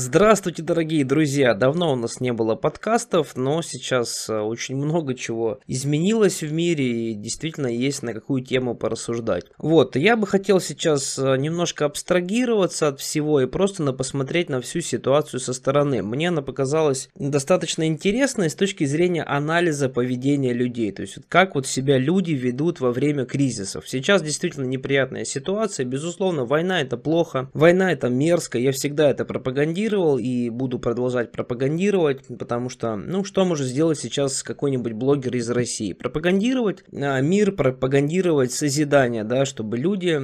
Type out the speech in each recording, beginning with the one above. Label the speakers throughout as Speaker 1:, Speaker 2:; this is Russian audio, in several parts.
Speaker 1: Здравствуйте, дорогие друзья! Давно у нас не было подкастов, но сейчас э, очень много чего изменилось в мире и действительно есть на какую тему порассуждать. Вот, я бы хотел сейчас э, немножко абстрагироваться от всего и просто на посмотреть на всю ситуацию со стороны. Мне она показалась достаточно интересной с точки зрения анализа поведения людей. То есть, как вот себя люди ведут во время кризисов. Сейчас действительно неприятная ситуация. Безусловно, война это плохо, война это мерзко. Я всегда это пропагандирую пропагандировал и буду продолжать пропагандировать, потому что, ну, что может сделать сейчас какой-нибудь блогер из России? Пропагандировать а, мир, пропагандировать созидание, да, чтобы люди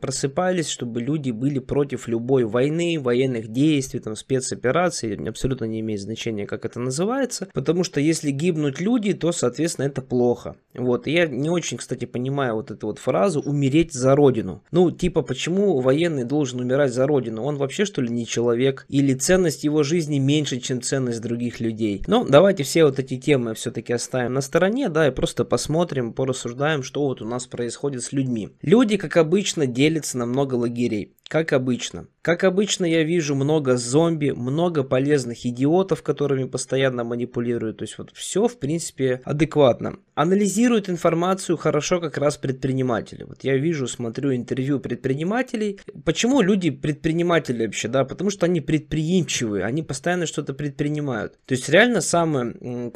Speaker 1: просыпались, чтобы люди были против любой войны, военных действий, там, спецопераций, абсолютно не имеет значения, как это называется, потому что если гибнут люди, то, соответственно, это плохо. Вот, и я не очень, кстати, понимаю вот эту вот фразу «умереть за родину». Ну, типа, почему военный должен умирать за родину? Он вообще, что ли, не человек? Или ценность его жизни меньше, чем ценность других людей. Но давайте все вот эти темы все-таки оставим на стороне, да, и просто посмотрим, порассуждаем, что вот у нас происходит с людьми. Люди, как обычно, делятся на много лагерей. Как обычно. Как обычно я вижу много зомби, много полезных идиотов, которыми постоянно манипулируют. То есть вот все в принципе адекватно. Анализируют информацию хорошо как раз предприниматели. Вот я вижу, смотрю интервью предпринимателей. Почему люди предприниматели вообще, да? Потому что они предприимчивые, они постоянно что-то предпринимают. То есть реально самые,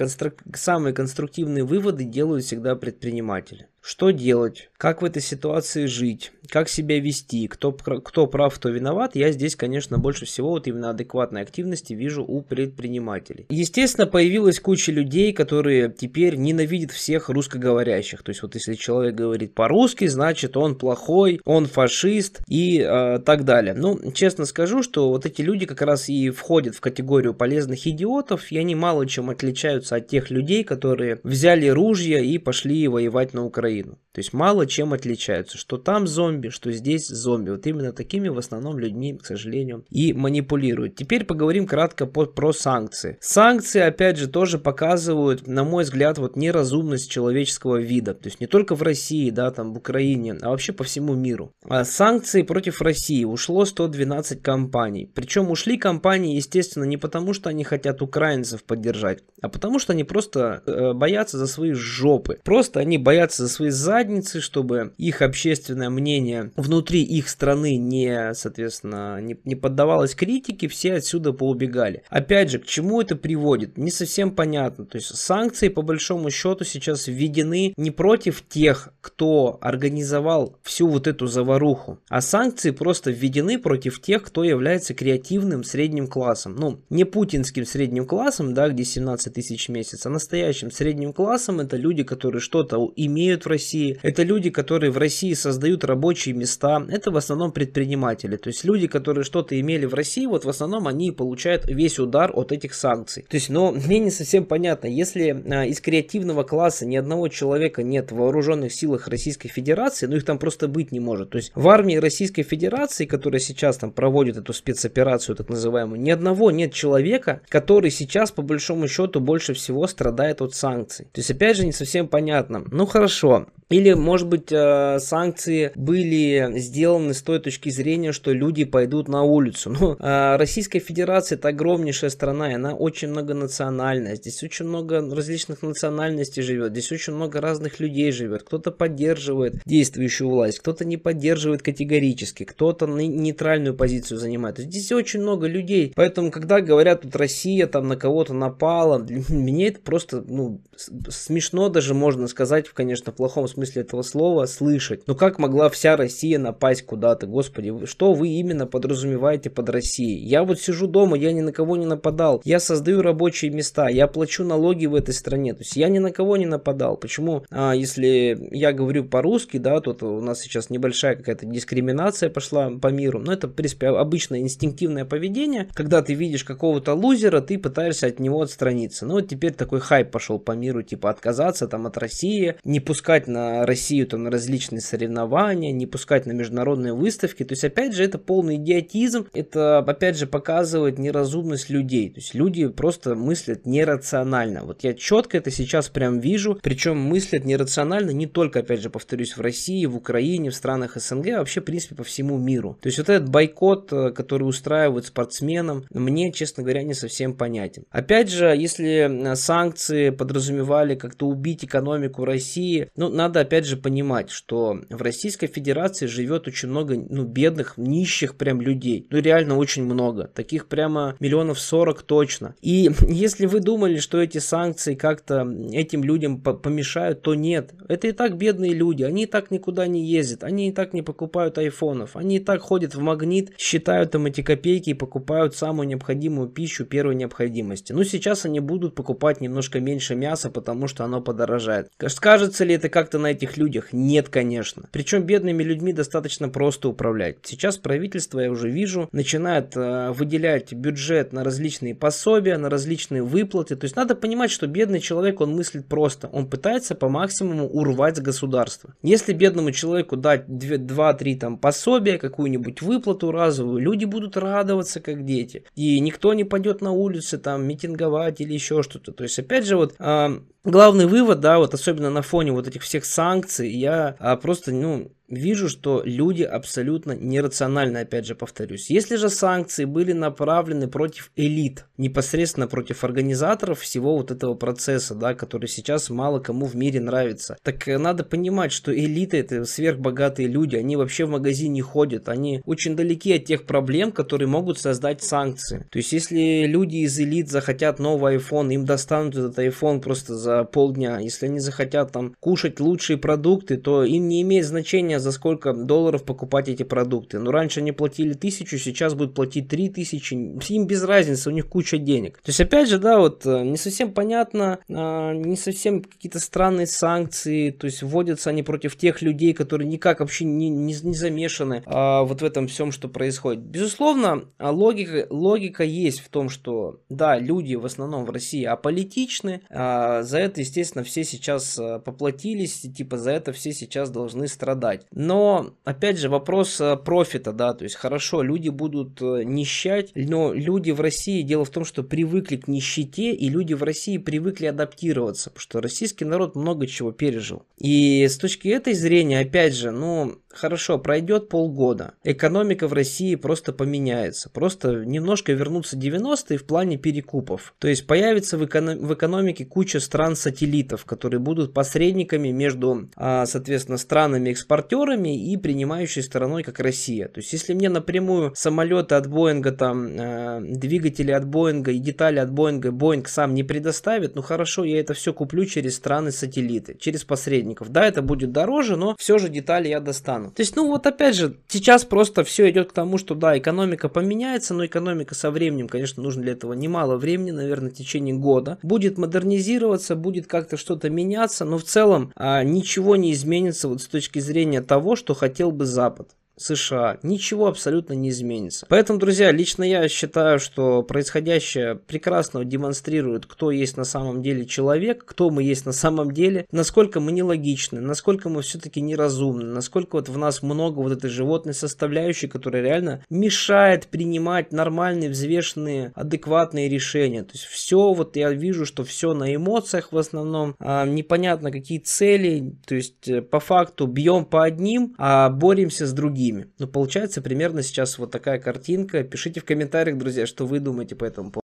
Speaker 1: самые конструктивные выводы делают всегда предприниматели. Что делать? Как в этой ситуации жить? Как себя вести? Кто, кто прав, кто виноват? Я здесь, конечно, больше всего вот именно адекватной активности вижу у предпринимателей. Естественно, появилась куча людей, которые теперь ненавидят всех русскоговорящих. То есть вот если человек говорит по-русски, значит он плохой, он фашист и э, так далее. Ну, честно скажу, что вот эти люди как раз и входят в категорию полезных идиотов, и они мало чем отличаются от тех людей, которые взяли ружья и пошли воевать на Украину. Украину. То есть мало чем отличаются, что там зомби, что здесь зомби. Вот именно такими в основном людьми, к сожалению, и манипулируют. Теперь поговорим кратко по, про санкции. Санкции, опять же, тоже показывают, на мой взгляд, вот неразумность человеческого вида. То есть не только в России, да, там в Украине, а вообще по всему миру. А санкции против России ушло 112 компаний. Причем ушли компании, естественно, не потому, что они хотят украинцев поддержать, а потому что они просто э, боятся за свои жопы. Просто они боятся за свои задницы, чтобы их общественное мнение внутри их страны не, соответственно, не, не поддавалось критике, все отсюда поубегали. Опять же, к чему это приводит? Не совсем понятно. То есть санкции по большому счету сейчас введены не против тех, кто организовал всю вот эту заваруху, а санкции просто введены против тех, кто является креативным средним классом. Ну, не путинским средним классом, да, где 17 тысяч в месяц, а настоящим средним классом это люди, которые что-то имеют в России. Это люди, которые в России создают рабочие места. Это в основном предприниматели. То есть люди, которые что-то имели в России, вот в основном они получают весь удар от этих санкций. То есть, но мне не совсем понятно, если а, из креативного класса ни одного человека нет в вооруженных силах Российской Федерации, ну их там просто быть не может. То есть в армии Российской Федерации, которая сейчас там проводит эту спецоперацию так называемую, ни одного нет человека, который сейчас по большому счету больше всего страдает от санкций. То есть опять же не совсем понятно. Ну хорошо, или, может быть, э, санкции были сделаны с той точки зрения, что люди пойдут на улицу. Ну, э, Российская Федерация это огромнейшая страна, и она очень многонациональная. Здесь очень много различных национальностей живет, здесь очень много разных людей живет. Кто-то поддерживает действующую власть, кто-то не поддерживает категорически, кто-то нейтральную позицию занимает. Здесь очень много людей. Поэтому, когда говорят, тут Россия там на кого-то напала, меня это просто ну, смешно даже можно сказать, конечно, в плохом смысле этого слова, слышать. Но как могла вся Россия напасть куда-то, господи, что вы именно подразумеваете под Россией? Я вот сижу дома, я ни на кого не нападал, я создаю рабочие места, я плачу налоги в этой стране, то есть я ни на кого не нападал. Почему, а, если я говорю по-русски, да, тут у нас сейчас небольшая какая-то дискриминация пошла по миру, но это, в принципе, обычное инстинктивное поведение, когда ты видишь какого-то лузера, ты пытаешься от него отстраниться. Ну вот теперь такой хайп пошел по миру, типа отказаться там от России, не пускать на Россию там на различные соревнования, не пускать на международные выставки. То есть, опять же, это полный идиотизм. Это, опять же, показывает неразумность людей. То есть, люди просто мыслят нерационально. Вот я четко это сейчас прям вижу. Причем мыслят нерационально не только, опять же, повторюсь, в России, в Украине, в странах СНГ, а вообще, в принципе, по всему миру. То есть, вот этот бойкот, э, который устраивают спортсменам, мне, честно говоря, не совсем понятен. Опять же, если э, санкции подразумевали как-то убить экономику России, ну, надо опять же понимать, что в Российской Федерации живет очень много, ну, бедных, нищих прям людей. Ну, реально очень много. Таких прямо миллионов сорок точно. И если вы думали, что эти санкции как-то этим людям помешают, то нет. Это и так бедные люди. Они и так никуда не ездят. Они и так не покупают айфонов. Они и так ходят в магнит, считают там эти копейки и покупают самую необходимую пищу первой необходимости. Ну, сейчас они будут покупать немножко меньше мяса, потому что оно подорожает. Скажется ли это как-то на этих людях? Нет, конечно. Причем бедными людьми достаточно просто управлять. Сейчас правительство, я уже вижу, начинает э, выделять бюджет на различные пособия, на различные выплаты. То есть надо понимать, что бедный человек, он мыслит просто. Он пытается по максимуму урвать с государства. Если бедному человеку дать 2-3 там пособия, какую-нибудь выплату разовую, люди будут радоваться как дети. И никто не пойдет на улицы там митинговать или еще что-то. То есть опять же вот э, главный вывод, да, вот особенно на фоне вот этих всех санкций, я а, просто, ну, вижу, что люди абсолютно нерациональны, опять же повторюсь. Если же санкции были направлены против элит, непосредственно против организаторов всего вот этого процесса, да, который сейчас мало кому в мире нравится, так э, надо понимать, что элиты это сверхбогатые люди, они вообще в магазин не ходят, они очень далеки от тех проблем, которые могут создать санкции. То есть, если люди из элит захотят новый iPhone, им достанут этот iPhone просто за полдня. Если они захотят там кушать лучшие продукты, то им не имеет значения за сколько долларов покупать эти продукты. Но раньше они платили тысячу, сейчас будут платить три тысячи. Им без разницы, у них куча денег. То есть, опять же, да, вот э, не совсем понятно, а, не совсем какие-то странные санкции, то есть вводятся они против тех людей, которые никак вообще не, не, не замешаны а, вот в этом всем, что происходит. Безусловно, а, логика, логика есть в том, что, да, люди в основном в России аполитичны, а, за это, естественно, все сейчас поплатились, типа за это все сейчас должны страдать. Но, опять же, вопрос э, профита, да, то есть хорошо, люди будут э, нищать, но люди в России, дело в том, что привыкли к нищете, и люди в России привыкли адаптироваться, потому что российский народ много чего пережил. И с точки этой зрения, опять же, ну, хорошо, пройдет полгода, экономика в России просто поменяется, просто немножко вернутся 90-е в плане перекупов. То есть появится в, эконом- в экономике куча стран-сателлитов, которые будут посредниками между, а, соответственно, странами-экспортерами, и принимающей стороной, как Россия. То есть, если мне напрямую самолеты от Боинга, там, э, двигатели от Боинга и детали от Боинга Боинг сам не предоставит, ну хорошо, я это все куплю через страны-сателлиты, через посредников. Да, это будет дороже, но все же детали я достану. То есть, ну вот опять же, сейчас просто все идет к тому, что да, экономика поменяется, но экономика со временем, конечно, нужно для этого немало времени, наверное, в течение года. Будет модернизироваться, будет как-то что-то меняться, но в целом а, ничего не изменится вот с точки зрения того, что хотел бы Запад. США. Ничего абсолютно не изменится. Поэтому, друзья, лично я считаю, что происходящее прекрасно демонстрирует, кто есть на самом деле человек, кто мы есть на самом деле, насколько мы нелогичны, насколько мы все-таки неразумны, насколько вот в нас много вот этой животной составляющей, которая реально мешает принимать нормальные, взвешенные, адекватные решения. То есть все, вот я вижу, что все на эмоциях в основном, а, непонятно какие цели, то есть э, по факту бьем по одним, а боремся с другими другими. Ну, получается примерно сейчас вот такая картинка. Пишите в комментариях, друзья, что вы думаете по этому поводу.